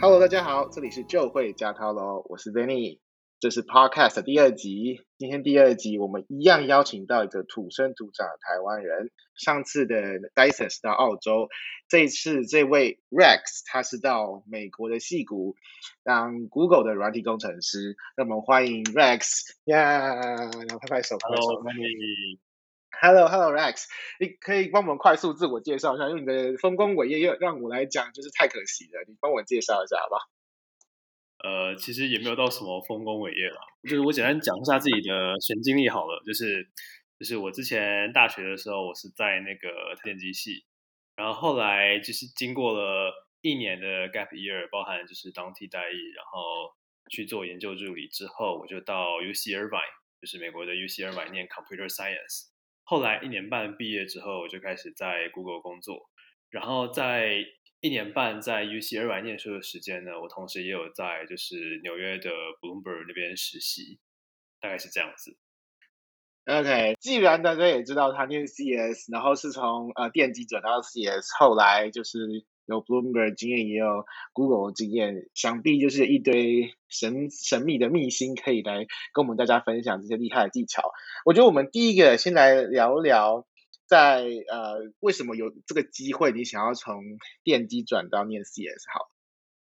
Hello，大家好，这里是就会加涛喽，我是 venny 这是 Podcast 第二集。今天第二集，我们一样邀请到一个土生土长的台湾人。上次的 Dyson 是到澳洲，这一次这位 Rex 他是到美国的戏谷当 Google 的软体工程师。那么欢迎 Rex，呀，然后拍拍手，Hello，Danny。Hello。Hello, Rex，你可以帮我们快速自我介绍一下，因为你的丰功伟业又让我来讲就是太可惜了，你帮我介绍一下好不好？呃，其实也没有到什么丰功伟业了，就是我简单讲一下自己的神经历好了，就是就是我之前大学的时候，我是在那个电机系，然后后来就是经过了一年的 gap year，包含就是当替代役，然后去做研究助理之后，我就到 UC Irvine，就是美国的 UC Irvine 念 Computer Science。后来一年半毕业之后，我就开始在 Google 工作。然后在一年半在 ucera 念书的时间呢，我同时也有在就是纽约的 Bloomberg 那边实习，大概是这样子。OK，既然大家也知道他念 CS，然后是从呃电机转到 CS，后来就是。有 Bloomberg 经验，也有 Google 经验，想必就是一堆神神秘的秘辛可以来跟我们大家分享这些厉害的技巧。我觉得我们第一个先来聊聊在，在呃为什么有这个机会，你想要从电机转到念 CS 好？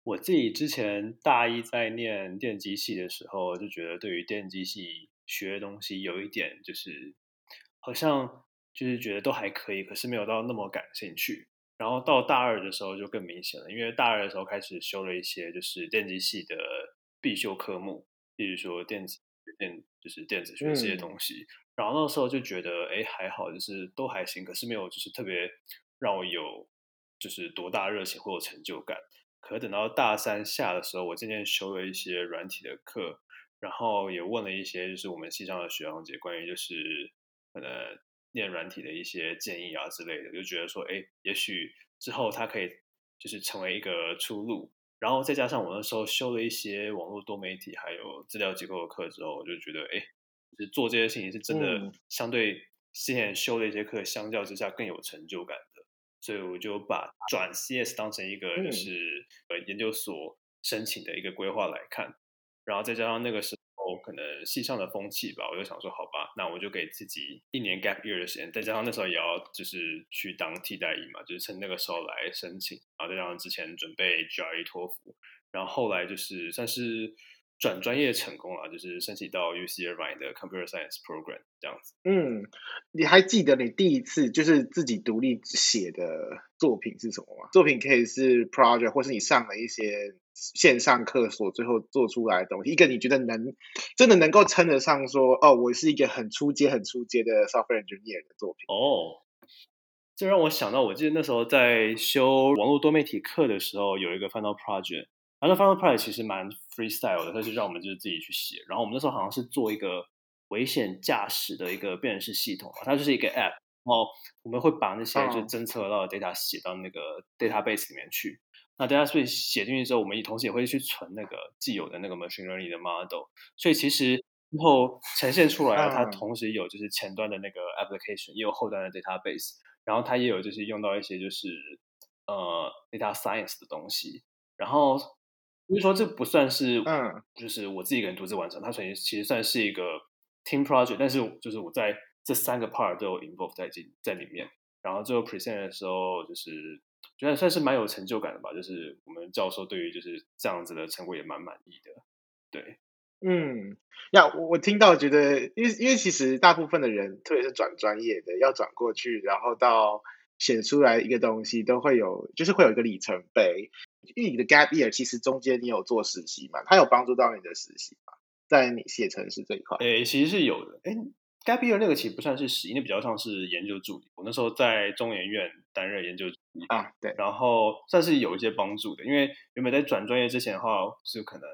我自己之前大一在念电机系的时候，就觉得对于电机系学的东西有一点就是好像就是觉得都还可以，可是没有到那么感兴趣。然后到大二的时候就更明显了，因为大二的时候开始修了一些就是电机系的必修科目，比如说电子电就是电子学这些东西。嗯、然后那时候就觉得哎还好，就是都还行，可是没有就是特别让我有就是多大热情或有成就感。可等到大三下的时候，我渐渐修了一些软体的课，然后也问了一些就是我们系上的学长姐关于就是可能。念软体的一些建议啊之类的，就觉得说，哎，也许之后它可以就是成为一个出路。然后再加上我那时候修了一些网络多媒体还有资料结构的课之后，我就觉得，哎，就是做这些事情是真的相对之前修的一些课相较之下更有成就感的。所以我就把转 CS 当成一个就是呃研究所申请的一个规划来看。然后再加上那个时我。可能系上的风气吧，我就想说，好吧，那我就给自己一年 gap year 的时间，再加上那时候也要就是去当替代役嘛，就是趁那个时候来申请，然后再加上之前准备 GRE 托福，然后后来就是算是转专业成功了，就是申请到 UC Irvine 的 Computer Science Program 这样子。嗯，你还记得你第一次就是自己独立写的作品是什么吗？作品可以是 project，或是你上了一些。线上课所最后做出来的东西，一个你觉得能真的能够称得上说，哦，我是一个很出阶、很出阶的 software engineer 的作品。哦，这让我想到，我记得那时候在修网络多媒体课的时候，有一个 final project，然后那 final project 其实蛮 freestyle 的，它就让我们就是自己去写。然后我们那时候好像是做一个危险驾驶的一个辨识系统，它就是一个 app，然后我们会把那些就侦测到的 data 写到那个 database 里面去。那大家所以写进去之后，我们也同时也会去存那个既有的那个 machine learning 的 model，所以其实最后呈现出来，它同时有就是前端的那个 application，也有后端的 database，然后它也有就是用到一些就是呃 data science 的东西，然后比如说这不算是嗯，就是我自己一个人独自完成，它所以其实算是一个 team project，但是就是我在这三个 part 都有 involve 在进在里面，然后最后 present 的时候就是。觉得算是蛮有成就感的吧，就是我们教授对于就是这样子的成果也蛮满意的。对，嗯，呀，我我听到觉得，因为因为其实大部分的人，特别是转专业的，要转过去，然后到写出来一个东西，都会有，就是会有一个里程碑。因为你的 gap year 其实中间你有做实习嘛，它有帮助到你的实习嘛，在你写程式这一块。诶，其实是有的。诶 gap year 那个其实不算是实习，那比较像是研究助理。我那时候在中研院担任研究助理啊，对，然后算是有一些帮助的。因为原本在转专业之前的话，是可能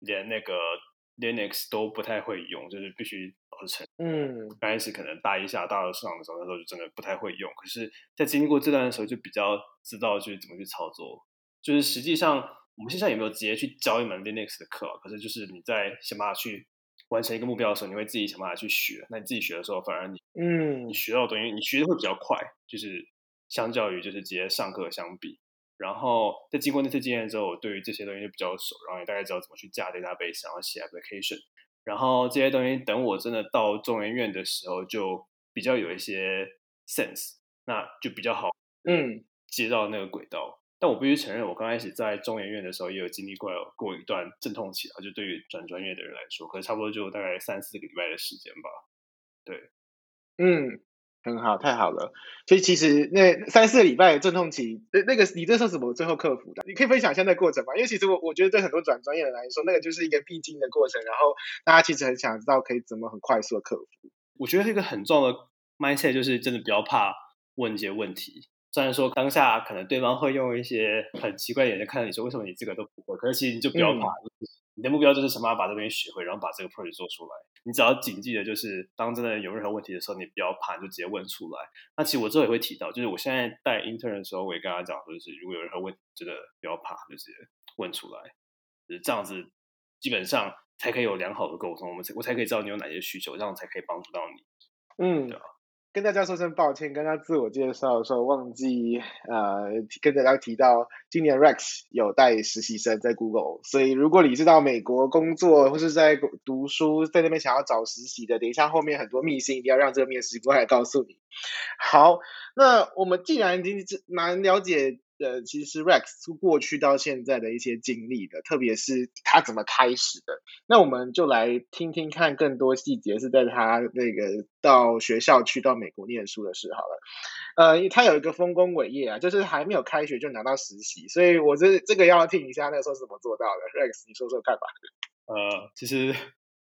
连那个 Linux 都不太会用，就是必须老师承嗯，刚开始可能大一下、大二上的时候，那时候就真的不太会用。可是，在经历过这段的时候，就比较知道就是怎么去操作。就是实际上，我们现在有没有直接去教一门 Linux 的课？可是就是你在想办法去。完成一个目标的时候，你会自己想办法去学。那你自己学的时候，反而你嗯，你学到的东西，你学的会比较快，就是相较于就是直接上课相比。然后在经过那次经验之后，我对于这些东西就比较熟，然后也大概知道怎么去架 database，然后写 application。然后这些东西等我真的到中研院的时候，就比较有一些 sense，那就比较好，嗯，接到那个轨道。但我必须承认，我刚开始在中研院的时候，也有经历过过一段阵痛期啊。就对于转专业的人来说，可能差不多就大概三四个礼拜的时间吧。对，嗯，很好，太好了。所以其实那三四个礼拜的阵痛期，那那个你这是怎么最后克服的？你可以分享一下那个过程吗？因为其实我我觉得对很多转专业的人来说，那个就是一个必经的过程。然后大家其实很想知道可以怎么很快速的克服。我觉得这个很重要的 mindset 就是真的不要怕问一些问题。虽然说当下可能对方会用一些很奇怪的眼神看着你说，为什么你这个都不会？可是其实你就不要怕，嗯、你的目标就是想办法把这东西学会，然后把这个 project 做出来。你只要谨记的就是，当真的有任何问题的时候，你不要怕，你就直接问出来。那其实我之后也会提到，就是我现在带 intern 的时候，我也跟他讲，就是如果有任何问题，真的不要怕，就直接问出来。就是这样子，基本上才可以有良好的沟通，我们才我才可以知道你有哪些需求，这样才可以帮助到你。嗯，对吧？跟大家说声抱歉，刚刚自我介绍的时候忘记呃跟大家提到，今年 Rex 有带实习生在 Google，所以如果你是到美国工作或是在读书，在那边想要找实习的，等一下后面很多秘辛一定要让这个面试官来告诉你。好，那我们既然已经蛮了解。呃，其实 Rex 过去到现在的一些经历的，特别是他怎么开始的。那我们就来听听看更多细节，是在他那个到学校去到美国念书的事好了。呃，他有一个丰功伟业啊，就是还没有开学就拿到实习，所以我这这个要听一下那时候是怎么做到的。Rex，你说说看吧。呃，其实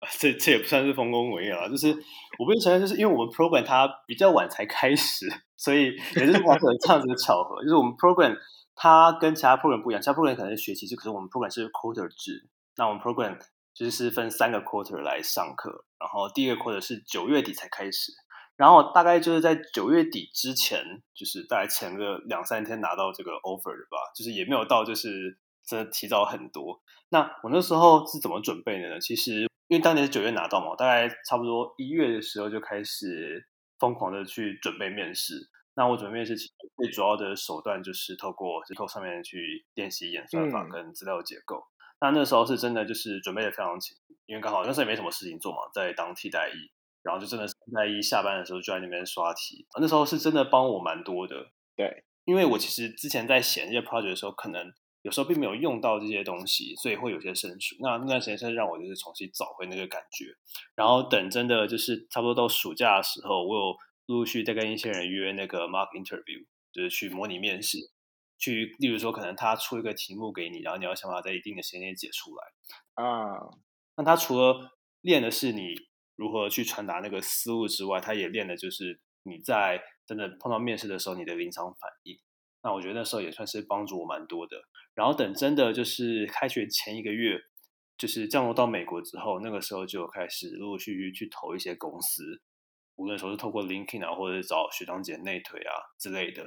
这这也不算是丰功伟业啊，就是我不承认，就是因为我们 program 它比较晚才开始。所以也就是完成这样子的巧合，就是我们 program 它跟其他 program 不一样，其他 program 可能是学期制，可是我们 program 是 quarter 制。那我们 program 就是分三个 quarter 来上课，然后第一个 quarter 是九月底才开始，然后大概就是在九月底之前，就是大概前个两三天拿到这个 offer 的吧，就是也没有到就是真的提早很多。那我那时候是怎么准备的呢？其实因为当年是九月拿到嘛，大概差不多一月的时候就开始。疯狂的去准备面试，那我准备面试其实最主要的手段就是透过 LeetCode 上面去练习演算法跟资料结构。嗯、那那时候是真的就是准备的非常勤，因为刚好那时候也没什么事情做嘛，在当替代役，然后就真的是替代役下班的时候就在那边刷题。那时候是真的帮我蛮多的，对，因为我其实之前在写那些 project 的时候，可能有时候并没有用到这些东西，所以会有些生疏。那那段时间是让我就是重新找回那个感觉，然后等真的就是差不多到暑假的时候，我有陆陆续续在跟一些人约那个 mock interview，就是去模拟面试，去例如说可能他出一个题目给你，然后你要想办法在一定的时间内解出来啊。那他除了练的是你如何去传达那个思路之外，他也练的就是你在真的碰到面试的时候你的临场反应。那我觉得那时候也算是帮助我蛮多的。然后等真的就是开学前一个月，就是降落到美国之后，那个时候就开始陆陆续续去投一些公司，无论说是透过 LinkedIn 啊，或者是找学长姐内推啊之类的，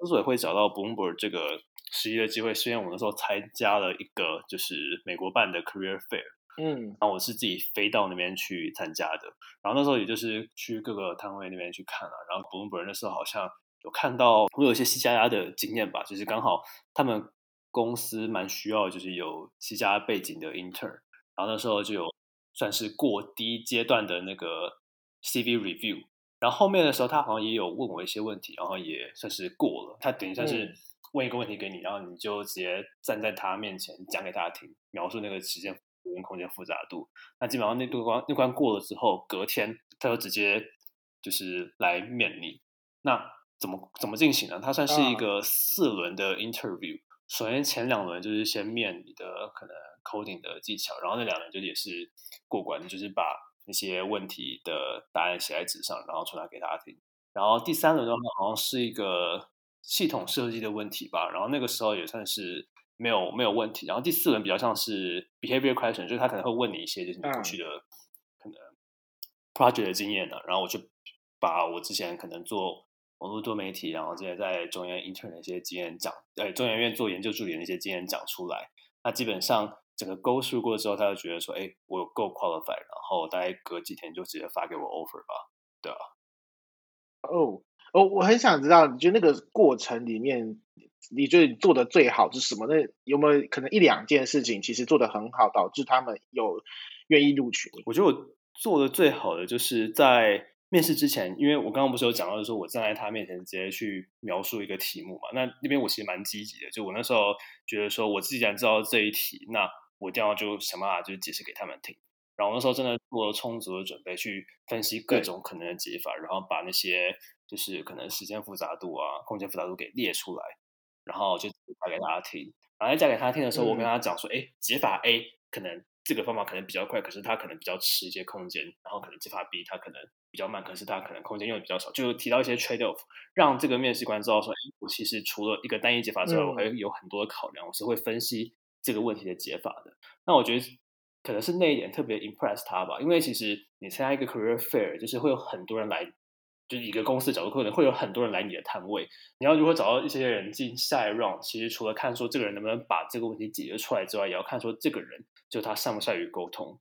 有时候也会找到 Bloomberg 这个实习的机会。虽然我那时候参加了一个就是美国办的 Career Fair，嗯，然后我是自己飞到那边去参加的。然后那时候也就是去各个摊位那边去看了，然后 Bloomberg 那时候好像有看到我有一些西加加的经验吧，就是刚好他们。公司蛮需要，就是有西加背景的 intern，然后那时候就有算是过第一阶段的那个 CV review，然后后面的时候他好像也有问我一些问题，然后也算是过了。他等于算是问一个问题给你，然后你就直接站在他面前讲给他听，描述那个时间跟空间复杂度。那基本上那度关那关过了之后，隔天他就直接就是来面你。那怎么怎么进行呢？它算是一个四轮的 interview。首先前两轮就是先面你的可能 coding 的技巧，然后那两轮就也是过关，就是把那些问题的答案写在纸上，然后出来给大家听。然后第三轮的话好像是一个系统设计的问题吧，然后那个时候也算是没有没有问题。然后第四轮比较像是 behavior question，就是他可能会问你一些就是你过去的可能 project 的经验呢，然后我就把我之前可能做。网络多媒体，然后这些在中研院 intern 的一些经验讲，呃，中研院做研究助理的那些经验讲出来。那基本上整个 go through 过之后，他就觉得说，哎，我有够 qualified，然后大概隔几天就直接发给我 offer 吧，对啊。哦，哦，我很想知道，你觉得那个过程里面，你觉得你做的最好是什么？那有没有可能一两件事情其实做的很好，导致他们有愿意录取你？我觉得我做的最好的就是在。面试之前，因为我刚刚不是有讲到，就是说我站在他面前直接去描述一个题目嘛。那那边我其实蛮积极的，就我那时候觉得说，我自己既然知道这一题，那我一定要就想办法就解释给他们听。然后我那时候真的做了充足的准备，去分析各种可能的解法，然后把那些就是可能时间复杂度啊、空间复杂度给列出来，然后就讲给大家听。然后在讲给他听的时候，我跟他讲说，哎、嗯，解法 A 可能这个方法可能比较快，可是它可能比较吃一些空间，然后可能解法 B 它可能。比较慢，可是他可能空间用的比较少，就提到一些 trade off，让这个面试官知道说，哎，我其实除了一个单一解法之外，嗯、我还有很多的考量，我是会分析这个问题的解法的。那我觉得可能是那一点特别 impress 他吧，因为其实你参加一个 career fair，就是会有很多人来，就是一个公司的角度，可能会有很多人来你的摊位，你要如何找到一些人进下一 round，其实除了看说这个人能不能把这个问题解决出来之外，也要看说这个人就他善不善于沟通。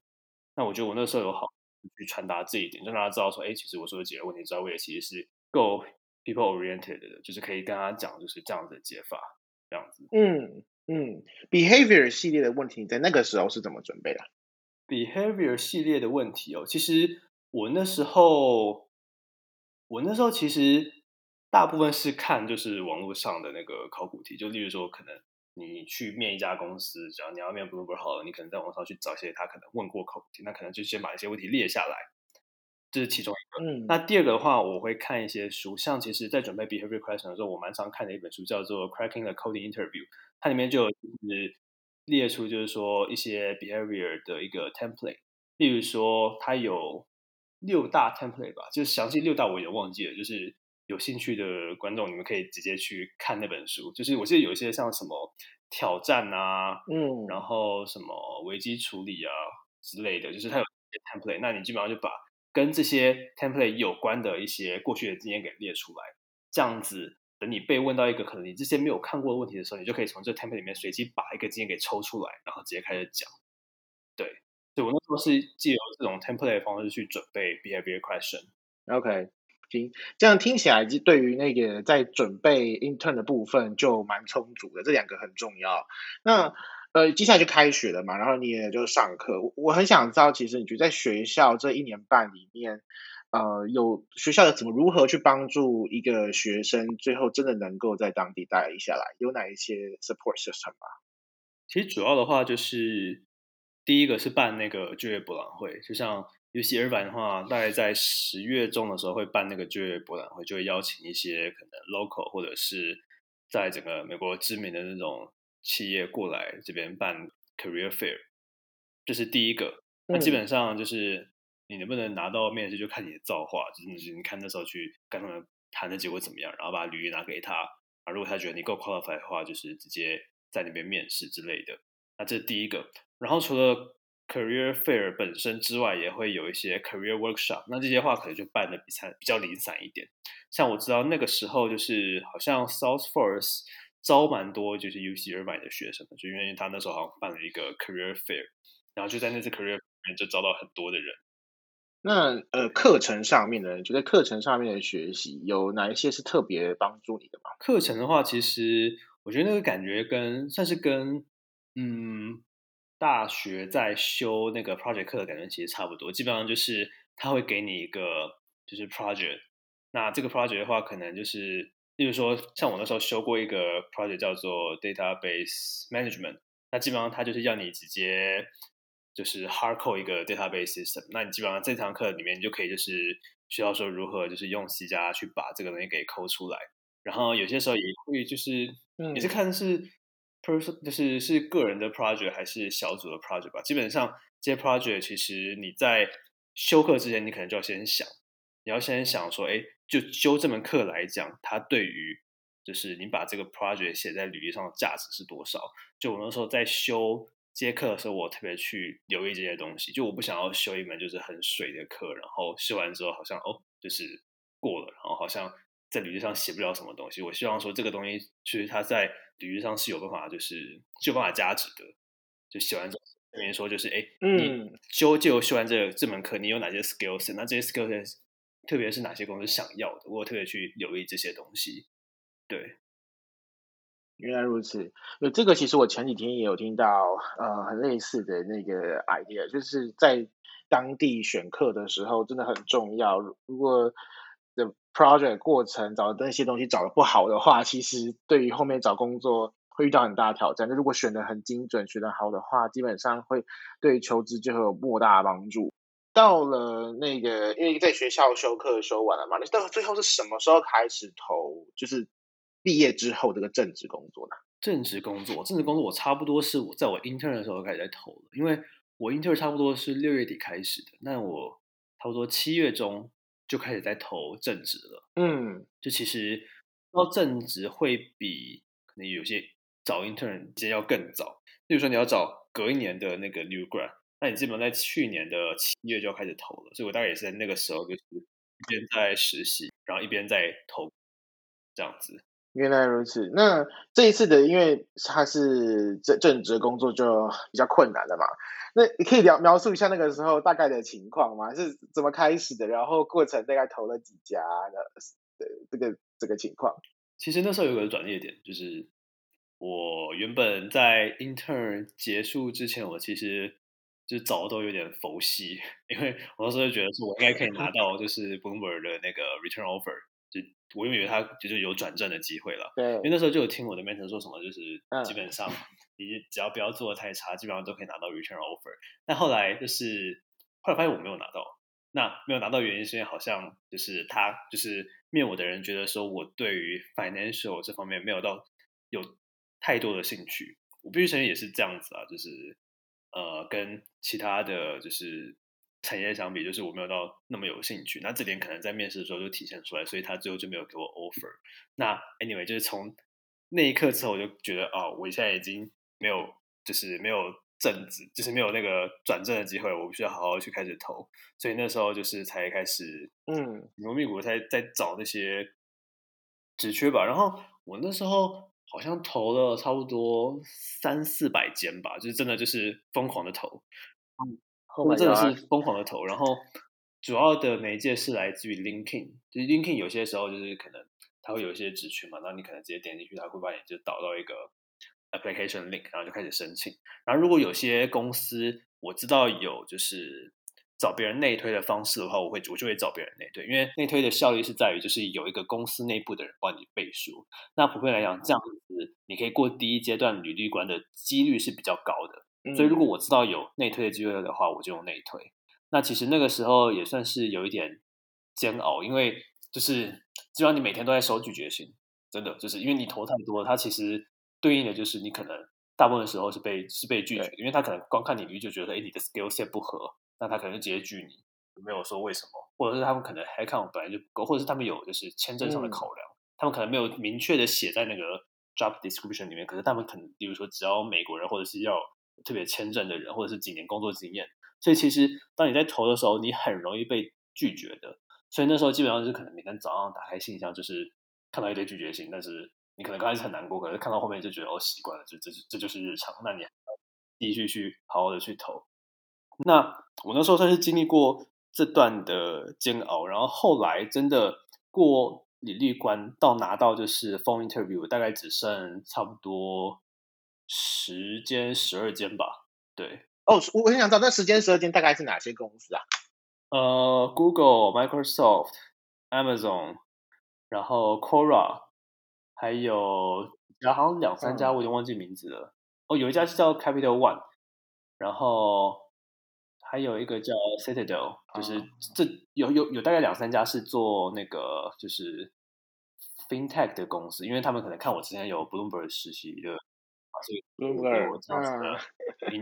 那我觉得我那时候有好。去传达这一点，让大家知道说，哎，其实我说的解决问题之外，我也其实是够 people oriented 的，就是可以跟他讲，就是这样子的解法，这样子。嗯嗯，behavior 系列的问题，你在那个时候是怎么准备的？behavior 系列的问题哦，其实我那时候，我那时候其实大部分是看就是网络上的那个考古题，就例如说可能。你去面一家公司，只要你要面 Bloomberg 好了，你可能在网上去找一些他可能问过口题，那可能就先把一些问题列下来，这是其中一个。嗯，那第二个的话，我会看一些书，像其实在准备 behavior question 的时候，我蛮常看的一本书叫做《Cracking the Coding Interview》，它里面就有就是列出就是说一些 behavior 的一个 template，例如说它有六大 template 吧，就是详细六大我也忘记了，就是。有兴趣的观众，你们可以直接去看那本书。就是我记得有一些像什么挑战啊，嗯，然后什么危机处理啊之类的，就是它有一些 template。那你基本上就把跟这些 template 有关的一些过去的经验给列出来，这样子，等你被问到一个可能你之前没有看过的问题的时候，你就可以从这 template 里面随机把一个经验给抽出来，然后直接开始讲。对，所以我那时候是借由这种 template 的方式去准备 behavior question。OK。行，这样听起来就，对于那个在准备 intern 的部分就蛮充足的。这两个很重要。那呃，接下来就开学了嘛，然后你也就上课。我我很想知道，其实你觉得在学校这一年半里面，呃，有学校的怎么如何去帮助一个学生最后真的能够在当地待下来？有哪一些 support system 吗？其实主要的话就是第一个是办那个就业博览会，就像。UC Irvine 的话，大概在十月中的时候会办那个就业博览会，就会邀请一些可能 local 或者是在整个美国知名的那种企业过来这边办 career fair，这是第一个。那基本上就是你能不能拿到面试，就看你的造化，就是你看那时候去跟他们谈的结果怎么样，然后把履历拿给他，啊，如果他觉得你够 qualified 的话，就是直接在那边面试之类的。那这是第一个。然后除了 Career Fair 本身之外，也会有一些 Career Workshop。那这些话可能就办的比较比较零散一点。像我知道那个时候，就是好像 Salesforce 招蛮多，就是 UC Irvine 的学生，就因为他那时候好像办了一个 Career Fair，然后就在那次 Career Fair 里面就招到很多的人。那呃，课程上面呢，就在课程上面的学习有哪一些是特别帮助你的吗？课程的话，其实我觉得那个感觉跟算是跟嗯。大学在修那个 project 课的感觉其实差不多，基本上就是他会给你一个就是 project，那这个 project 的话，可能就是，例如说像我那时候修过一个 project 叫做 database management，那基本上他就是要你直接就是 hard code 一个 database system，那你基本上这堂课里面你就可以就是需要说如何就是用 C 加去把这个东西给抠出来，然后有些时候也会就是也是看是。就是是个人的 project 还是小组的 project 吧。基本上这些 project 其实你在修课之前，你可能就要先想，你要先想说，哎，就修这门课来讲，它对于就是你把这个 project 写在履历上的价值是多少？就我那时候在修这些课的时候，我特别去留意这些东西。就我不想要修一门就是很水的课，然后修完之后好像哦，就是过了，然后好像在履历上写不了什么东西。我希望说这个东西其实它在。履历上是有办法，就是是有办法加值的，就写完之后，等于说就是哎，嗯、你修就修完这个这门课，你有哪些 skills？那这些 skills 特别是哪些公司想要的，我特别去留意这些东西。对，原来如此。那这个，其实我前几天也有听到呃很类似的那个 idea，就是在当地选课的时候真的很重要。如果的 project 过程找的那些东西找的不好的话，其实对于后面找工作会遇到很大的挑战。那如果选的很精准、选的好的话，基本上会对求职就会有莫大的帮助。到了那个，因为在学校修课修完了嘛，那到最后是什么时候开始投？就是毕业之后这个正职工作呢？正职工作，正职工作我差不多是我在我 intern 的时候开始在投了，因为我 intern 差不多是六月底开始的，那我差不多七月中。就开始在投正职了，嗯，就其实到正职会比可能有些找 intern 时间要更早。例如说你要找隔一年的那个 new grad，那你基本上在去年的七月就要开始投了。所以我大概也是在那个时候，就是一边在实习，然后一边在投，这样子。原来如此。那这一次的，因为他是正正职工作，就比较困难了嘛。那你可以描描述一下那个时候大概的情况吗？是怎么开始的？然后过程大概投了几家的？这个这个情况。其实那时候有个转捩点，就是我原本在 intern 结束之前，我其实就早都有点佛系，因为我那时候就觉得说我应该可以拿到就是 Bloomberg 的那个 return offer。就我以为他就是有转正的机会了，对，因为那时候就有听我的 mentor 说什么，就是基本上你只要不要做的太差，基本上都可以拿到 return offer。但后来就是后来发现我没有拿到，那没有拿到原因是因为好像就是他就是面我的人觉得说我对于 financial 这方面没有到有太多的兴趣。我必须承认也是这样子啊，就是呃跟其他的就是。产业相比，就是我没有到那么有兴趣，那这点可能在面试的时候就体现出来，所以他最后就没有给我 offer。那 anyway，就是从那一刻之后，我就觉得哦，我现在已经没有，就是没有正职，就是没有那个转正的机会，我必须要好好去开始投。所以那时候就是才开始，嗯，牛蜜股在在找那些职缺吧。然后我那时候好像投了差不多三四百间吧，就是真的就是疯狂的投，嗯。我真的是疯狂的投，然后主要的媒介是来自于 LinkedIn，就是 LinkedIn 有些时候就是可能它会有一些职缺嘛，那你可能直接点进去，它会把你就导到一个 application link，然后就开始申请。然后如果有些公司我知道有就是找别人内推的方式的话，我会我就会找别人内推，因为内推的效率是在于就是有一个公司内部的人帮你背书。那普遍来讲，这样子你可以过第一阶段履历关的几率是比较高的。所以，如果我知道有内推的机会的话，我就用内推。那其实那个时候也算是有一点煎熬，因为就是基本上你每天都在收拒绝信，真的就是因为你投太多，它其实对应的就是你可能大部分的时候是被是被拒绝的，因为他可能光看你履历就觉得，哎，你的 skill set 不合，那他可能就直接拒你，没有说为什么，或者是他们可能 headcount 本来就不够，或者是他们有就是签证上的考量，嗯、他们可能没有明确的写在那个 job description 里面，可是他们可能比如说只要美国人或者是要。特别签证的人，或者是几年工作经验，所以其实当你在投的时候，你很容易被拒绝的。所以那时候基本上是可能每天早上打开信箱，就是看到一堆拒绝信，但是你可能刚开始很难过，可是看到后面就觉得哦习惯了，就这这就是日常。那你还要继续去好好的去投。那我那时候算是经历过这段的煎熬，然后后来真的过履历关到拿到就是 phone interview，大概只剩差不多。十间、十二间吧，对。哦，我我很想知道那十间、十二间大概是哪些公司啊？呃，Google、Microsoft、Amazon，然后 Quora，还有然后好像两三家，我已经忘记名字了。嗯、哦，有一家是叫 Capital One，然后还有一个叫 Citadel，就是这有有有大概两三家是做那个就是 FinTech 的公司，因为他们可能看我之前有 Bloomberg 实习的。所以有这样子的，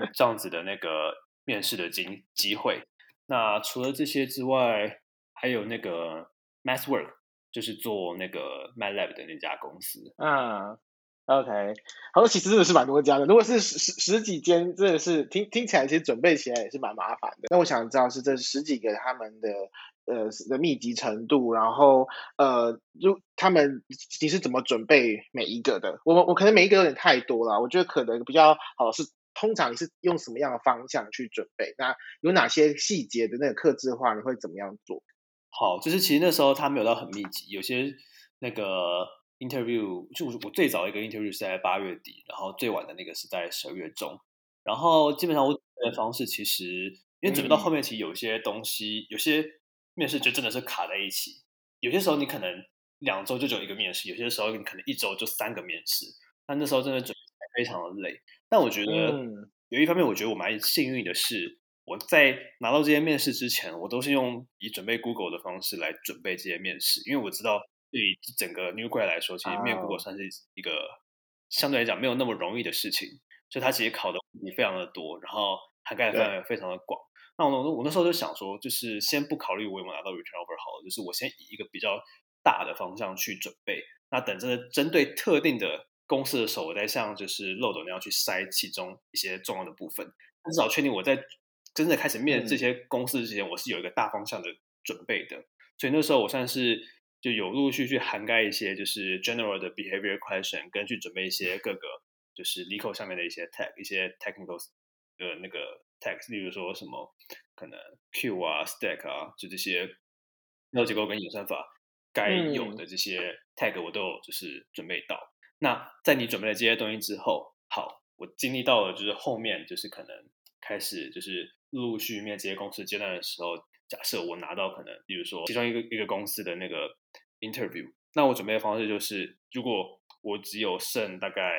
这样子的那个面试的机机会。那除了这些之外，还有那个 MathWork，就是做那个 MATLAB 的那家公司。嗯，OK，好，其实真的是蛮多家的。如果是十十十几间，真的是听听起来，其实准备起来也是蛮麻烦的。那我想知道是这十几个他们的。呃的密集程度，然后呃，就他们你是怎么准备每一个的？我我可能每一个有点太多了，我觉得可能比较好是通常你是用什么样的方向去准备？那有哪些细节的那个克制化，你会怎么样做？好，就是其实那时候他没有到很密集，有些那个 interview 就我最早一个 interview 是在八月底，然后最晚的那个是在十二月中，然后基本上我准备的方式其实因为准备到后面，其实有些东西、嗯、有些面试就真的是卡在一起，有些时候你可能两周就只有一个面试，有些时候你可能一周就三个面试，那那时候真的准备非常的累。但我觉得有一方面，我觉得我蛮幸运的是。我在拿到这些面试之前，我都是用以准备 Google 的方式来准备这些面试，因为我知道对于整个 New Grad 来说，其实面 Google 算是一个相对来讲没有那么容易的事情，所以它其实考的问题非常的多，然后涵盖的范围非常的广。那我我那时候就想说，就是先不考虑我有没有拿到 Return Offer 好了，就是我先以一个比较大的方向去准备，那等着针对特定的公司的时候，我再像就是漏斗那样去筛其中一些重要的部分，至少确定我在。真正开始面这些公司之前，我是有一个大方向的准备的，所以那时候我算是就有陆续去涵盖一些就是 general 的 behavior question，跟去准备一些各个就是 LeetCode 上面的一些 tech 一些 technical 的那个 tags，例如说什么可能 Q 啊、stack 啊，就这些结构跟演算法该有的这些 tag，我都有就是准备到。那在你准备了这些东西之后，好，我经历到了就是后面就是可能开始就是。陆续面这些公司阶段的时候，假设我拿到可能，比如说其中一个一个公司的那个 interview，那我准备的方式就是，如果我只有剩大概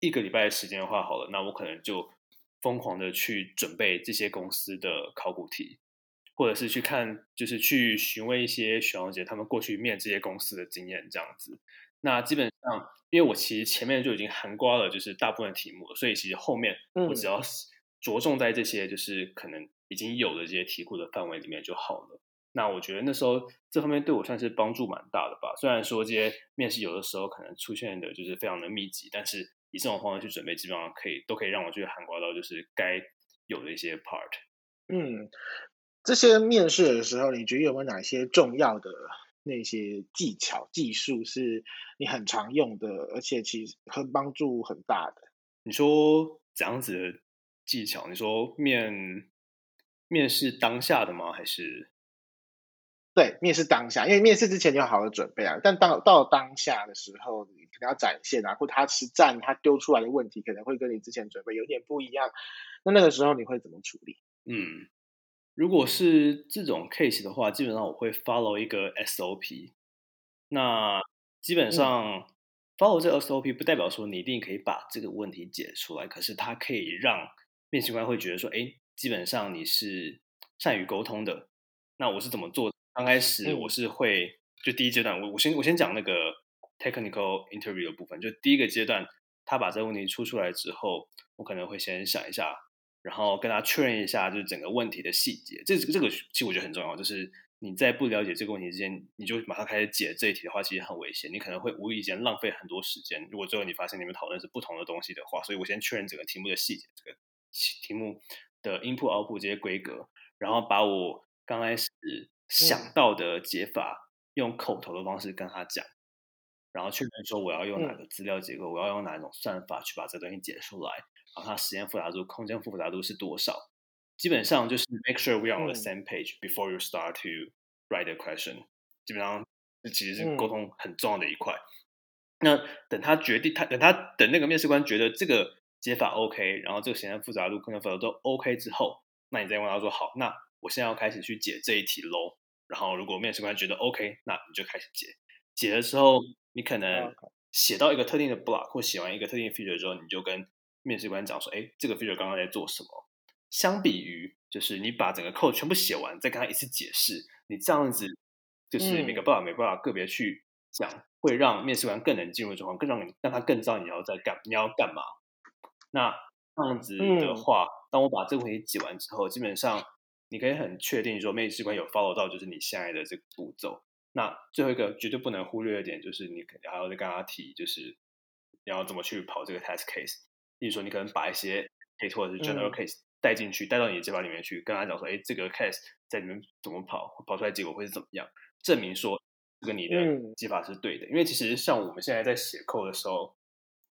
一个礼拜的时间的话，好了，那我可能就疯狂的去准备这些公司的考古题，或者是去看，就是去询问一些学长姐他们过去面这些公司的经验这样子。那基本上，因为我其实前面就已经涵盖了，就是大部分的题目，所以其实后面我只要。着重在这些就是可能已经有的这些题库的范围里面就好了。那我觉得那时候这方面对我算是帮助蛮大的吧。虽然说这些面试有的时候可能出现的就是非常的密集，但是以这种方式去准备，基本上可以都可以让我去涵盖到就是该有的一些 part。嗯，这些面试的时候，你觉得有没有哪些重要的那些技巧、技术是你很常用的，而且其实很帮助很大的？你说怎样子的？技巧，你说面面试当下的吗？还是对面试当下？因为面试之前你有好的准备啊，但到到当下的时候，你可能要展现啊，或他实战他丢出来的问题可能会跟你之前准备有点不一样。那那个时候你会怎么处理？嗯，如果是这种 case 的话，基本上我会 follow 一个 SOP。那基本上 follow 这个 SOP 不代表说你一定可以把这个问题解出来，可是它可以让面试官会觉得说：“哎，基本上你是善于沟通的。那我是怎么做？刚开始我是会，就第一阶段，我我先我先讲那个 technical interview 的部分。就第一个阶段，他把这个问题出出来之后，我可能会先想一下，然后跟他确认一下，就是整个问题的细节。这这个其实我觉得很重要，就是你在不了解这个问题之前，你就马上开始解这一题的话，其实很危险。你可能会无意间浪费很多时间。如果最后你发现你们讨论是不同的东西的话，所以我先确认整个题目的细节。这个。”题目的 input output 这些规格，然后把我刚开始想到的解法用口头的方式跟他讲，然后确认说我要用哪个资料结构，我要用哪一种算法去把这东西解出来，然后它时间复杂度、空间复杂度是多少？基本上就是 make sure we are on the same page before you start to write a question。基本上这其实是沟通很重要的一块。那等他决定，他等他等那个面试官觉得这个。解法 OK，然后这个时间复杂度、空间复杂度都 OK 之后，那你再问他说：“好，那我现在要开始去解这一题喽。”然后如果面试官觉得 OK，那你就开始解。解的时候，你可能写到一个特定的 block 或写完一个特定的 feature 之后，你就跟面试官讲说：“哎，这个 feature 刚刚在做什么？”相比于就是你把整个 code 全部写完，再跟他一次解释，你这样子就是每个 block、嗯、每个 block 个别去讲，会让面试官更能进入状况，更让你让他更知道你要在干你要干嘛。那这样子的话，嗯、当我把这个问题解完之后，基本上你可以很确定说，面试官有 follow 到就是你现在的这个步骤。那最后一个绝对不能忽略的点，就是你还要再跟他提，就是你要怎么去跑这个 test case。例如说，你可能把一些 case 或者是 general case 带进去，带、嗯、到你的解法里面去，跟他讲说，哎，这个 case 在里面怎么跑，跑出来结果会是怎么样，证明说这个你的解法是对的。嗯、因为其实像我们现在在写 code 的时候。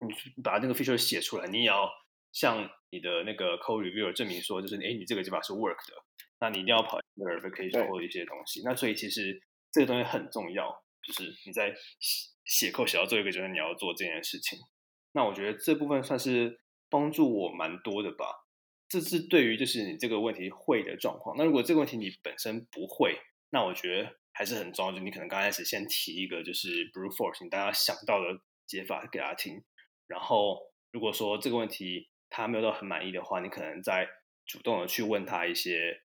你把那个 feature 写出来，你也要向你的那个 code reviewer 证明说，就是哎，你这个解法是 work 的，那你一定要跑 verification 或一些东西。那所以其实这个东西很重要，就是你在写 code 写到最后一个阶段，你要做这件事情。那我觉得这部分算是帮助我蛮多的吧。这是对于就是你这个问题会的状况。那如果这个问题你本身不会，那我觉得还是很重要。就你可能刚开始先提一个就是 brute force，你大家想到的解法给他听。然后如果说这个问题他没有到很满意的话，你可能再主动的去问他一些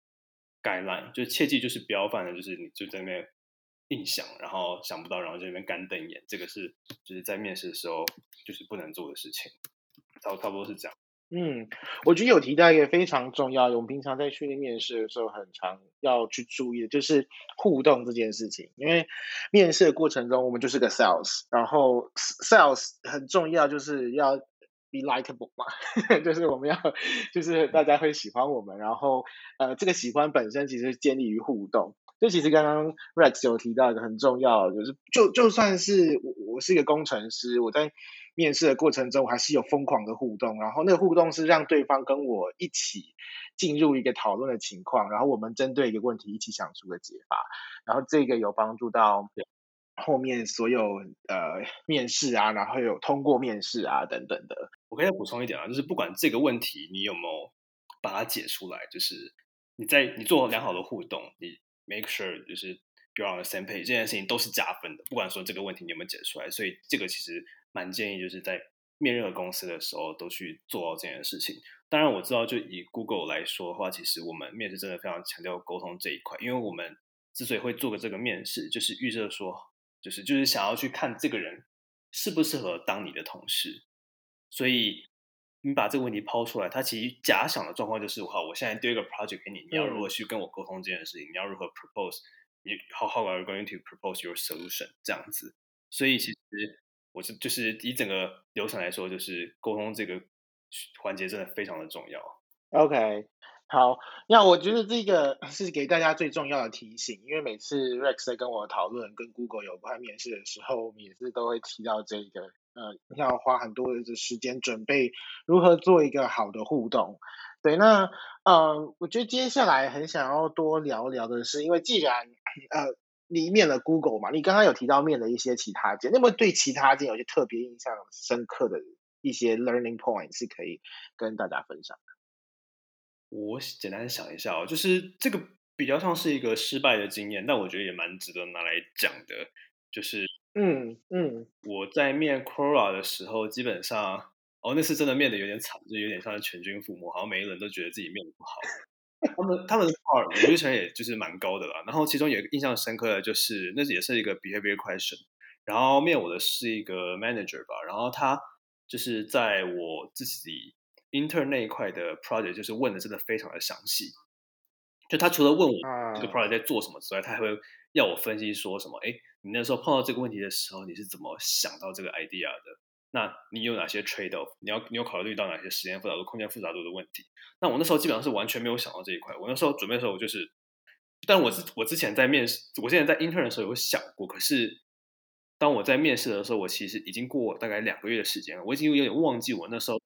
guideline。就切记就是不要犯的，就是你就在那边硬想，然后想不到，然后在那边干瞪眼。这个是就是在面试的时候就是不能做的事情。差差不多是这样。嗯，我觉得有提到一个非常重要，我们平常在训练面试的时候，很常要去注意的，就是互动这件事情。因为面试的过程中，我们就是个 sales，然后 sales 很重要，就是要 be likable 嘛，就是我们要，就是大家会喜欢我们，然后呃，这个喜欢本身其实建立于互动。就其实刚刚 Rex 有提到一个很重要的，就是就就算是我我是一个工程师，我在面试的过程中，我还是有疯狂的互动，然后那个互动是让对方跟我一起进入一个讨论的情况，然后我们针对一个问题一起想出个解法，然后这个有帮助到后面所有呃面试啊，然后有通过面试啊等等的。我可以再补充一点啊，就是不管这个问题你有没有把它解出来，就是你在你做良好的互动，你。Make sure 就是 you're on the same page，这件事情都是加分的。不管说这个问题你有没有解出来，所以这个其实蛮建议，就是在面任何公司的时候都去做到这件事情。当然我知道，就以 Google 来说的话，其实我们面试真的非常强调沟通这一块，因为我们之所以会做个这个面试，就是预设说，就是就是想要去看这个人适不适合当你的同事，所以。你把这个问题抛出来，他其实假想的状况就是：好，我现在丢一个 project 给你，你要如何去跟我沟通这件事情？嗯、你要如何 propose？你 how how are you going to propose your solution？这样子。所以其实我是就是以整个流程来说，就是沟通这个环节真的非常的重要。OK，好，那我觉得这个是给大家最重要的提醒，因为每次 Rex 在跟我讨论跟 Google 有关面试的时候，我们也是都会提到这个。呃，要花很多的时间准备如何做一个好的互动。对，那呃，我觉得接下来很想要多聊聊的是，因为既然呃你面了 Google 嘛，你刚刚有提到面了一些其他间，那么对其他间有些特别印象深刻的一些 learning point 是可以跟大家分享的。我简单想一下哦，就是这个比较像是一个失败的经验，但我觉得也蛮值得拿来讲的，就是。嗯嗯，我在面 Quora 的时候，基本上哦，那次真的面的有点惨，就有点像是全军覆没，好像每一个人都觉得自己面的不好。他们他们的 bar 我觉得也就是蛮高的啦。然后其中有一个印象深刻的就是，那也是一个 behavior question。然后面我的是一个 manager 吧，然后他就是在我自己 intern 那一块的 project，就是问的真的非常的详细。就他除了问我这个 project 在做什么之外，他还会要我分析说什么，哎。你那时候碰到这个问题的时候，你是怎么想到这个 idea 的？那你有哪些 trade off？你要你有考虑到哪些时间复杂度、空间复杂度的问题？那我那时候基本上是完全没有想到这一块。我那时候准备的时候，我就是，但我之我之前在面试，我现在在 intern 的时候有想过。可是当我在面试的时候，我其实已经过大概两个月的时间了，我已经有点忘记我那时候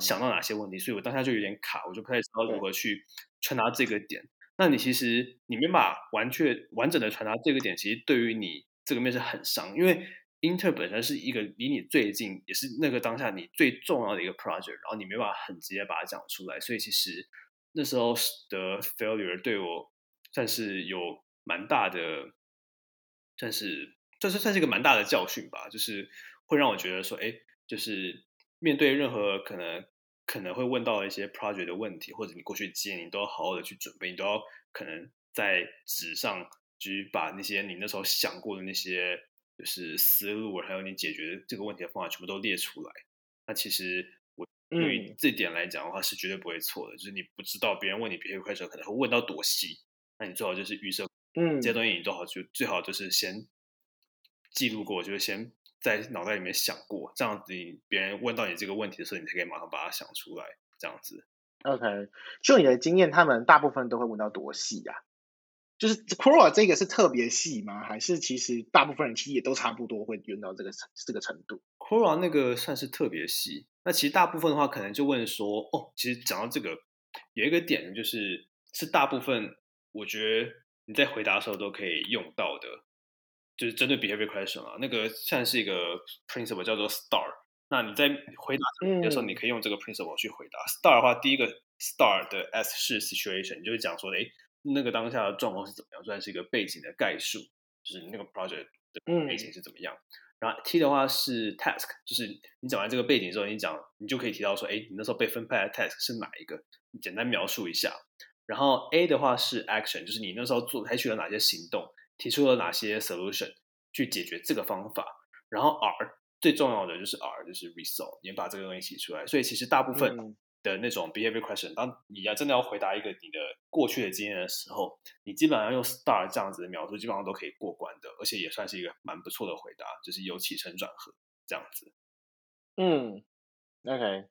想到哪些问题，所以我当下就有点卡，我就不太知道如何去传达这个点。那你其实你没办法完全完整的传达这个点，其实对于你。这个面试很伤，因为 Inter 本身是一个离你最近，也是那个当下你最重要的一个 project，然后你没办法很直接把它讲出来，所以其实那时候的 failure 对我算是有蛮大的，算是算是算是一个蛮大的教训吧，就是会让我觉得说，哎，就是面对任何可能可能会问到一些 project 的问题，或者你过去接，你都要好好的去准备，你都要可能在纸上。去把那些你那时候想过的那些就是思路，还有你解决这个问题的方法全部都列出来。那其实我对于这点来讲的话是绝对不会错的。就是你不知道别人问你别的快手可能会问到多细，那你最好就是预设，嗯，这些东西你都好就最好就是先记录过，就是先在脑袋里面想过，这样子你别人问到你这个问题的时候，你才可以马上把它想出来。这样子，OK，就你的经验，他们大部分都会问到多细呀？就是 Quora 这个是特别细吗？还是其实大部分人其实也都差不多会用到这个这个程度 Quora 那个算是特别细。那其实大部分的话，可能就问说，哦，其实讲到这个，有一个点就是，是大部分我觉得你在回答的时候都可以用到的，就是针对 behavior question 啊，那个算是一个 principle 叫做 STAR。那你在回答这个的时候，你可以用这个 principle 去回答。嗯、STAR 的话，第一个 STAR 的 S 是 situation，就是讲说，哎，那个当下的状况是怎么样，算是一个背景的概述，就是那个 project 的背景是怎么样。嗯然后 T 的话是 task，就是你讲完这个背景之后，你讲你就可以提到说，哎，你那时候被分配的 task 是哪一个？你简单描述一下。然后 A 的话是 action，就是你那时候做采取了哪些行动，提出了哪些 solution 去解决这个方法。然后 R 最重要的就是 R，就是 result，你把这个东西写出来。所以其实大部分。嗯的那种 behavior question，当你要真的要回答一个你的过去的经验的时候，你基本上用 star 这样子的描述，基本上都可以过关的，而且也算是一个蛮不错的回答，就是有起承转合这样子。嗯，OK，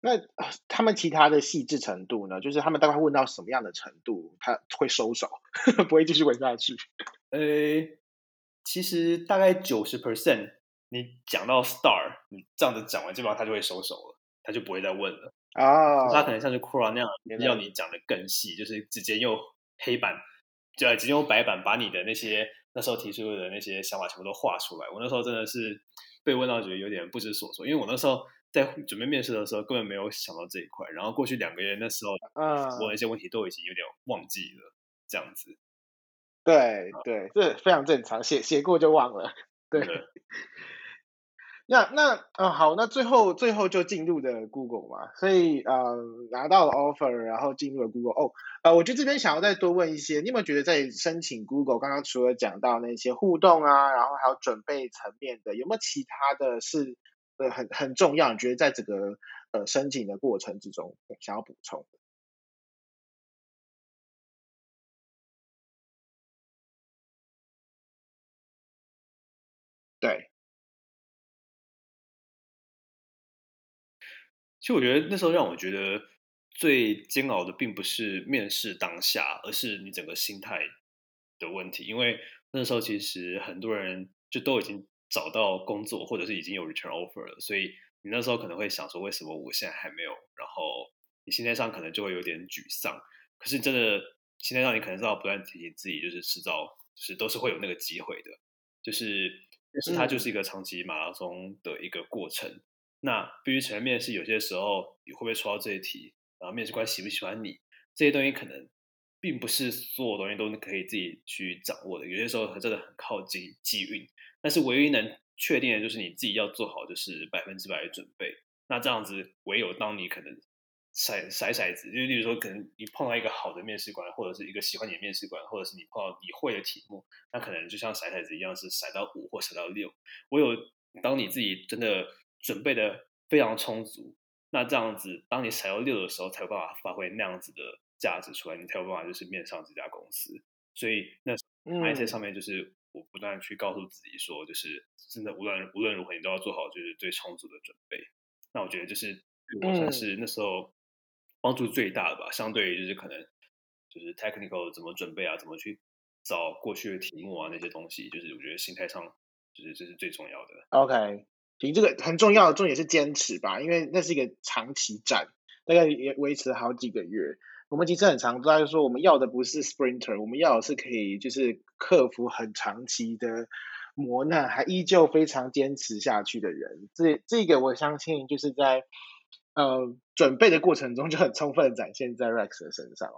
那他们其他的细致程度呢？就是他们大概问到什么样的程度，他会收手，不会继续问下去？呃，其实大概九十 percent，你讲到 star，你这样子讲完，基本上他就会收手了，他就不会再问了。啊，oh, 他可能像是 Quora 那样，要你讲的更细，就是直接用黑板，就直接用白板把你的那些那时候提出的那些想法全部都画出来。我那时候真的是被问到觉得有点不知所措，因为我那时候在准备面试的时候根本没有想到这一块，然后过去两个月那时候，嗯，我一些问题都已经有点忘记了，这样子。对对，这非常正常，写写过就忘了，对。那那啊、哦、好，那最后最后就进入的 Google 嘛，所以呃拿到了 offer，然后进入了 Google。哦，呃，我觉得这边想要再多问一些，你有没有觉得在申请 Google，刚刚除了讲到那些互动啊，然后还有准备层面的，有没有其他的是呃很很重要？你觉得在整个呃申请的过程之中想要补充？对。其实我觉得那时候让我觉得最煎熬的，并不是面试当下，而是你整个心态的问题。因为那时候其实很多人就都已经找到工作，或者是已经有 return offer 了，所以你那时候可能会想说，为什么我现在还没有？然后你心态上可能就会有点沮丧。可是真的心态上，你可能是要不断提醒自己，就是迟早就是都是会有那个机会的，就是就是它就是一个长期马拉松的一个过程。那必须承认，面试有些时候你会不会抽到这一题，然后面试官喜不喜欢你，这些东西可能并不是所有东西都可以自己去掌握的。有些时候真的很靠机机运，但是唯一能确定的就是你自己要做好，就是百分之百的准备。那这样子，唯有当你可能骰骰骰子，就例如说，可能你碰到一个好的面试官，或者是一个喜欢你的面试官，或者是你碰到你会的题目，那可能就像骰骰子一样，是骰到五或骰到六。唯有当你自己真的。准备的非常充足，那这样子，当你踩到六的时候，才有办法发挥那样子的价值出来，你才有办法就是面上这家公司。所以那那些上面就是我不断去告诉自己说，就是真的无论无论如何，你都要做好就是最充足的准备。那我觉得就是我算是那时候帮助最大的吧，相对于就是可能就是 technical 怎么准备啊，怎么去找过去的题目啊那些东西，就是我觉得心态上就是这是最重要的。OK。凭这个很重要的重点是坚持吧，因为那是一个长期战，大概也维持了好几个月。我们其实很常在说，我们要的不是 sprinter，我们要的是可以就是克服很长期的磨难，还依旧非常坚持下去的人。这这个我相信就是在呃准备的过程中就很充分的展现在 Rex 的身上。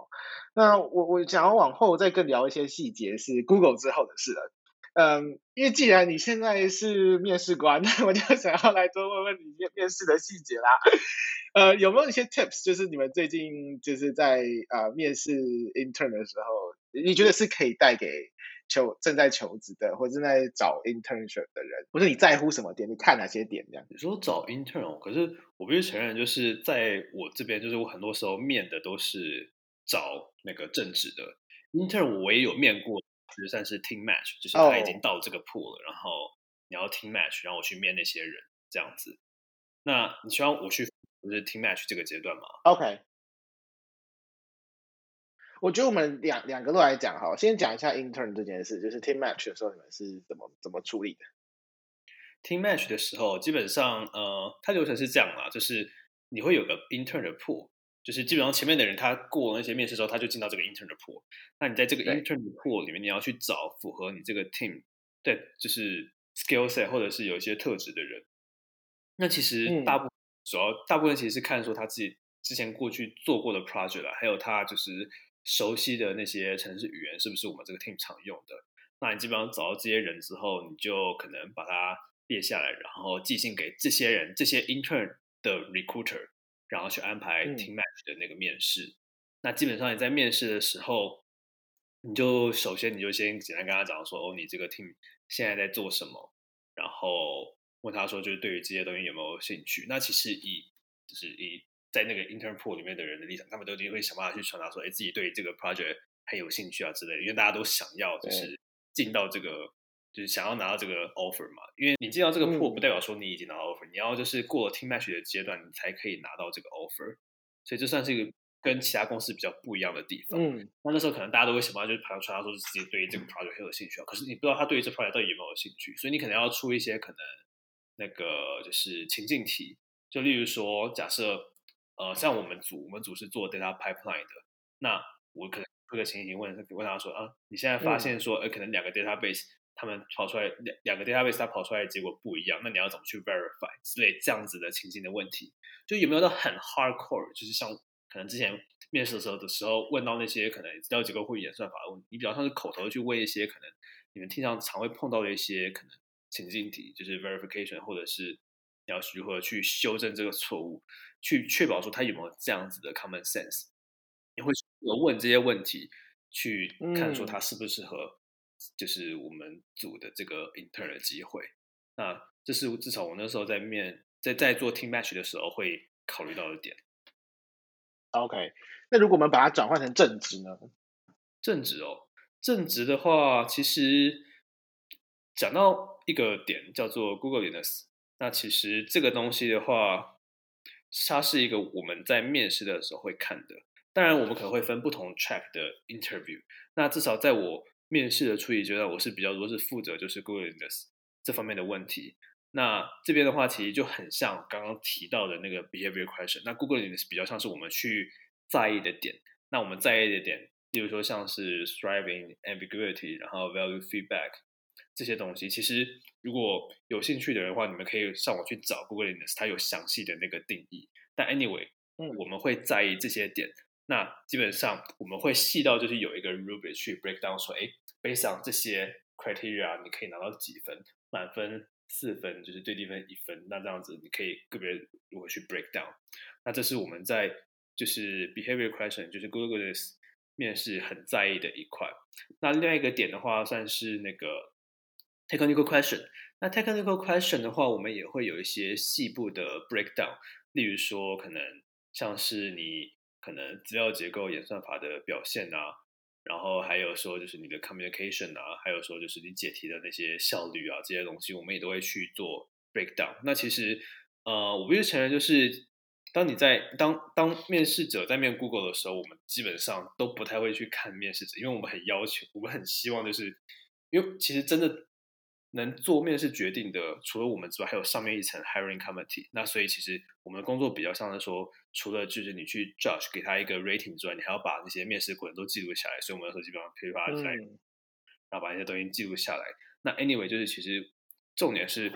那我我想要往后再更聊一些细节，是 Google 之后的事了。嗯，因为既然你现在是面试官，那我就想要来多问问你面面试的细节啦。呃，有没有一些 tips，就是你们最近就是在呃面试 intern 的时候，你觉得是可以带给求正在求职的或正在找 internship 的人，或者你在乎什么点？你看哪些点这样？你说找 intern，可是我必须承认，就是在我这边，就是我很多时候面的都是找那个正职的 intern，我也有面过。就算是 team match，就是他已经到这个 pool 了，oh. 然后你要 team match，然后我去面那些人这样子。那你希望我去就是 team match 这个阶段吗？OK，我觉得我们两两个都来讲哈，先讲一下 intern 这件事，就是 team match 的时候你们是怎么怎么处理的 team match 的时候，基本上呃，它流程是这样啦，就是你会有个 intern 的 pool，就是基本上前面的人他过那些面试之后，他就进到这个 intern 的 pool。那你在这个 intern 的 pool 里面，你要去找符合你这个 team 对，就是 skill set 或者是有一些特质的人。那其实大部主要大部分其实是看说他自己之前过去做过的 project 啊，还有他就是熟悉的那些程式语言是不是我们这个 team 常用的。那你基本上找到这些人之后，你就可能把它列下来，然后寄信给这些人，这些 intern 的 recruiter，然后去安排 team match 的那个面试。嗯、那基本上你在面试的时候，你就首先你就先简单跟他讲说，哦，你这个 team 现在在做什么，然后问他说，就是对于这些东西有没有兴趣。那其实以就是以在那个 intern pool 里面的人的立场，他们都一定会想办法去传达说，哎，自己对这个 project 很有兴趣啊之类的，因为大家都想要就是。进到这个就是想要拿到这个 offer 嘛，因为你进到这个 pool 不代表说你已经拿到 offer，、嗯、你要就是过了 team match 的阶段，你才可以拿到这个 offer，所以这算是一个跟其他公司比较不一样的地方。嗯，那那时候可能大家都会想办法就是传传达说自己对于这个 project 很有兴趣啊，可是你不知道他对于这 project 到底有没有兴趣，所以你可能要出一些可能那个就是情境题，就例如说假设呃像我们组我们组是做 data pipeline 的，那我可能。这个情形问问他说啊，你现在发现说，呃，可能两个 database 他们跑出来两两个 database 它跑出来的结果不一样，那你要怎么去 verify 之类这样子的情境的问题，就有没有到很 hardcore，就是像可能之前面试的时候的时候问到那些可能资料结构或演算法的问题，你比较像是口头去问一些可能你们经常常会碰到的一些可能情境题，就是 verification 或者是你要如何去修正这个错误，去确保说他有没有这样子的 common sense，你会。有问这些问题，去看说他适不适合，就是我们组的这个 intern 的机会。那这是至少我那时候在面在在做 team match 的时候会考虑到的点。OK，那如果我们把它转换成正职呢？正职哦，正职的话，其实讲到一个点叫做 Googliness，那其实这个东西的话，它是一个我们在面试的时候会看的。当然，我们可能会分不同 track 的 interview。那至少在我面试的处理阶段，我是比较多是负责就是 Googliness 这方面的问题。那这边的话，其实就很像刚刚提到的那个 behavior question。那 Googliness 比较像是我们去在意的点。那我们在意的点，例如说像是 striving ambiguity，然后 value feedback 这些东西，其实如果有兴趣的人的话，你们可以上网去找 Googliness，它有详细的那个定义。但 anyway，嗯，我们会在意这些点。那基本上我们会细到就是有一个 rubric 去 break down 说，哎背上这些 criteria，你可以拿到几分？满分四分，就是最低分一分。那这样子你可以个别如何去 break down？那这是我们在就是 behavior question，就是 Googliness 面试很在意的一块。那另外一个点的话，算是那个 technical question。那 technical question 的话，我们也会有一些细部的 breakdown，例如说可能像是你。可能资料结构、演算法的表现啊，然后还有说就是你的 communication 啊，还有说就是你解题的那些效率啊，这些东西我们也都会去做 breakdown。那其实，呃，我必须承认，就是当你在当当面试者在面 Google 的时候，我们基本上都不太会去看面试者，因为我们很要求，我们很希望就是，因为其实真的。能做面试决定的，除了我们之外，还有上面一层 hiring committee。那所以其实我们的工作比较像是说，除了就是你去 judge 给他一个 rating 之外，你还要把那些面试过程都记录下来。所以我们有时候基本上可以把它来，嗯、然后把那些东西记录下来。那 anyway 就是其实重点是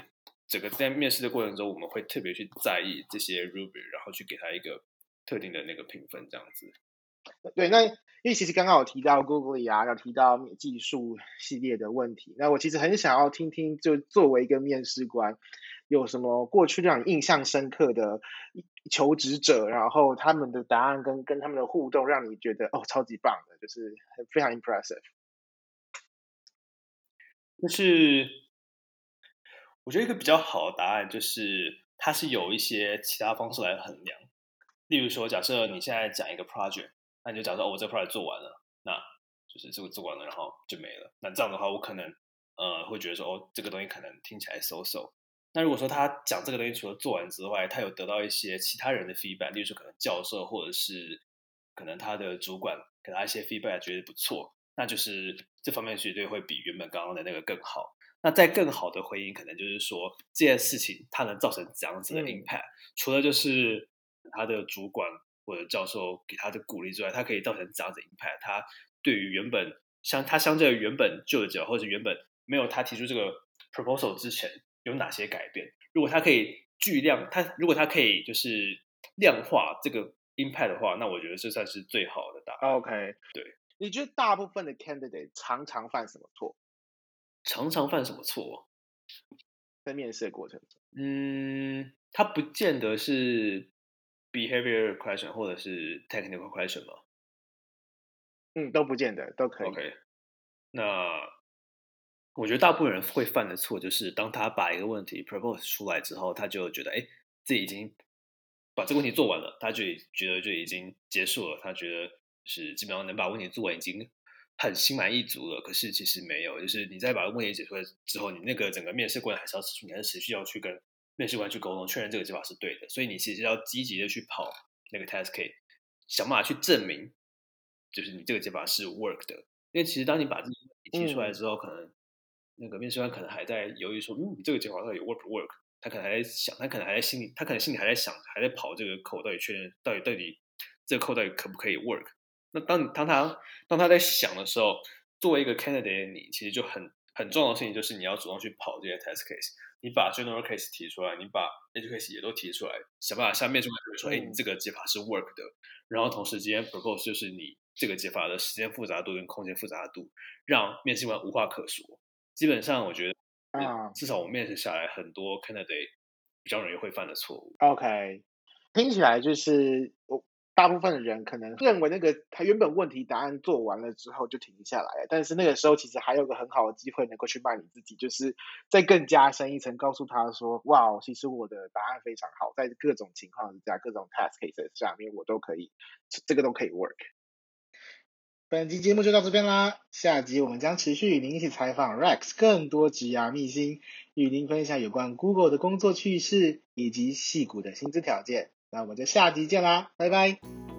整个在面试的过程中，我们会特别去在意这些 rubric，然后去给他一个特定的那个评分，这样子。对，那因为其实刚刚有提到 Google 啊，有提到技术系列的问题，那我其实很想要听听，就作为一个面试官，有什么过去让你印象深刻的求职者，然后他们的答案跟跟他们的互动，让你觉得哦超级棒的，就是非常 impressive。就是我觉得一个比较好的答案就是，它是有一些其他方式来衡量，例如说，假设你现在讲一个 project。那你就假设哦，我这 project 做完了，那就是这个做完了，然后就没了。那这样的话，我可能呃会觉得说，哦，这个东西可能听起来 so so。那如果说他讲这个东西除了做完之外，他有得到一些其他人的 feedback，例如说可能教授或者是可能他的主管给他一些 feedback，觉得不错，那就是这方面绝对会比原本刚刚的那个更好。那再更好的回应，可能就是说这件事情它能造成怎样子的 impact？、嗯、除了就是他的主管或者教授给他的鼓励之外，他可以造成怎样子的 impact？他对于原本相他相对于原本就的或者原本没有他提出这个 proposal 之前有哪些改变？如果他可以巨量，他如果他可以就是量化这个 impact 的话，那我觉得这算是最好的答案。OK，对，你觉得大部分的 candidate 常常犯什么错？常常犯什么错？在面试的过程中，嗯，他不见得是 behavior question 或者是 technical question 吗？嗯，都不见得，都可以。OK，那我觉得大部分人会犯的错就是，当他把一个问题 propose 出来之后，他就觉得，哎，自己已经把这个问题做完了，他就觉得就已经结束了，他觉得是基本上能把问题做完已经。很心满意足了，可是其实没有，就是你再把问题解出来之后，你那个整个面试过程还是要持续，你还是持续要去跟面试官去沟通，确认这个解法是对的。所以你其实要积极的去跑那个 test case，想办法去证明，就是你这个解法是 work 的。因为其实当你把这个问题提出来之后，嗯、可能那个面试官可能还在犹豫说，嗯，你这个解法到底 work 不 work？他可能还在想，他可能还在心里，他可能心里还在想，还在跑这个 code，到底确认到底到底这个 code 到底可不可以 work？那当当他当他在想的时候，作为一个 candidate，你其实就很很重要的事情就是你要主动去跑这些 test case，你把 general case 提出来，你把 edge case 也都提出来，想办法下面就会说，哎，你这个解法是 work 的，然后同时之间 propose 就是你这个解法的时间复杂度跟空间复杂度，让面试官无话可说。基本上我觉得，啊，至少我面试下来，很多 candidate 比较容易会犯的错误。OK，听起来就是我。大部分的人可能认为那个他原本问题答案做完了之后就停下来了，但是那个时候其实还有个很好的机会能够去卖你自己，就是再更加深一层，告诉他说：“哇，其实我的答案非常好，在各种情况下、各种 test cases 下面，我都可以，这个都可以 work。”本集节目就到这边啦，下集我们将持续与您一起采访 Rex 更多职涯秘辛，与您分享有关 Google 的工作趣事以及矽谷的薪资条件。那我们就下集见啦，拜拜。